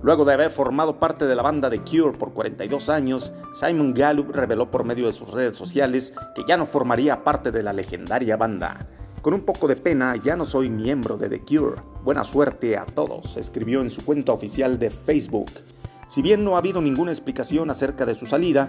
Luego de haber formado parte de la banda The Cure por 42 años, Simon Gallup reveló por medio de sus redes sociales que ya no formaría parte de la legendaria banda. Con un poco de pena, ya no soy miembro de The Cure. Buena suerte a todos, escribió en su cuenta oficial de Facebook. Si bien no ha habido ninguna explicación acerca de su salida,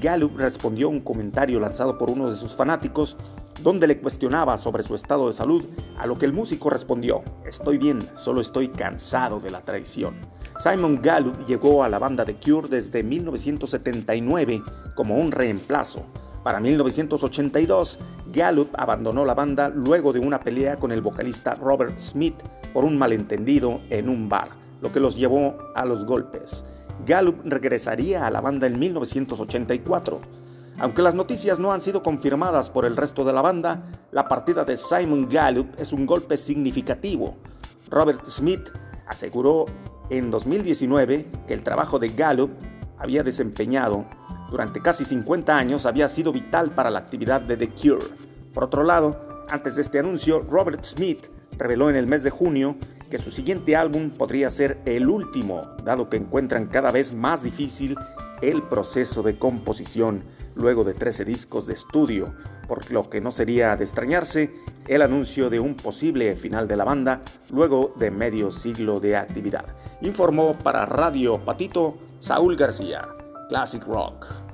Gallup respondió a un comentario lanzado por uno de sus fanáticos donde le cuestionaba sobre su estado de salud, a lo que el músico respondió, estoy bien, solo estoy cansado de la traición. Simon Gallup llegó a la banda de Cure desde 1979 como un reemplazo. Para 1982, Gallup abandonó la banda luego de una pelea con el vocalista Robert Smith por un malentendido en un bar, lo que los llevó a los golpes. Gallup regresaría a la banda en 1984. Aunque las noticias no han sido confirmadas por el resto de la banda, la partida de Simon Gallup es un golpe significativo. Robert Smith aseguró en 2019 que el trabajo de Gallup había desempeñado durante casi 50 años había sido vital para la actividad de The Cure. Por otro lado, antes de este anuncio, Robert Smith reveló en el mes de junio que su siguiente álbum podría ser el último, dado que encuentran cada vez más difícil el proceso de composición luego de 13 discos de estudio, por lo que no sería de extrañarse el anuncio de un posible final de la banda luego de medio siglo de actividad. Informó para Radio Patito Saúl García, Classic Rock.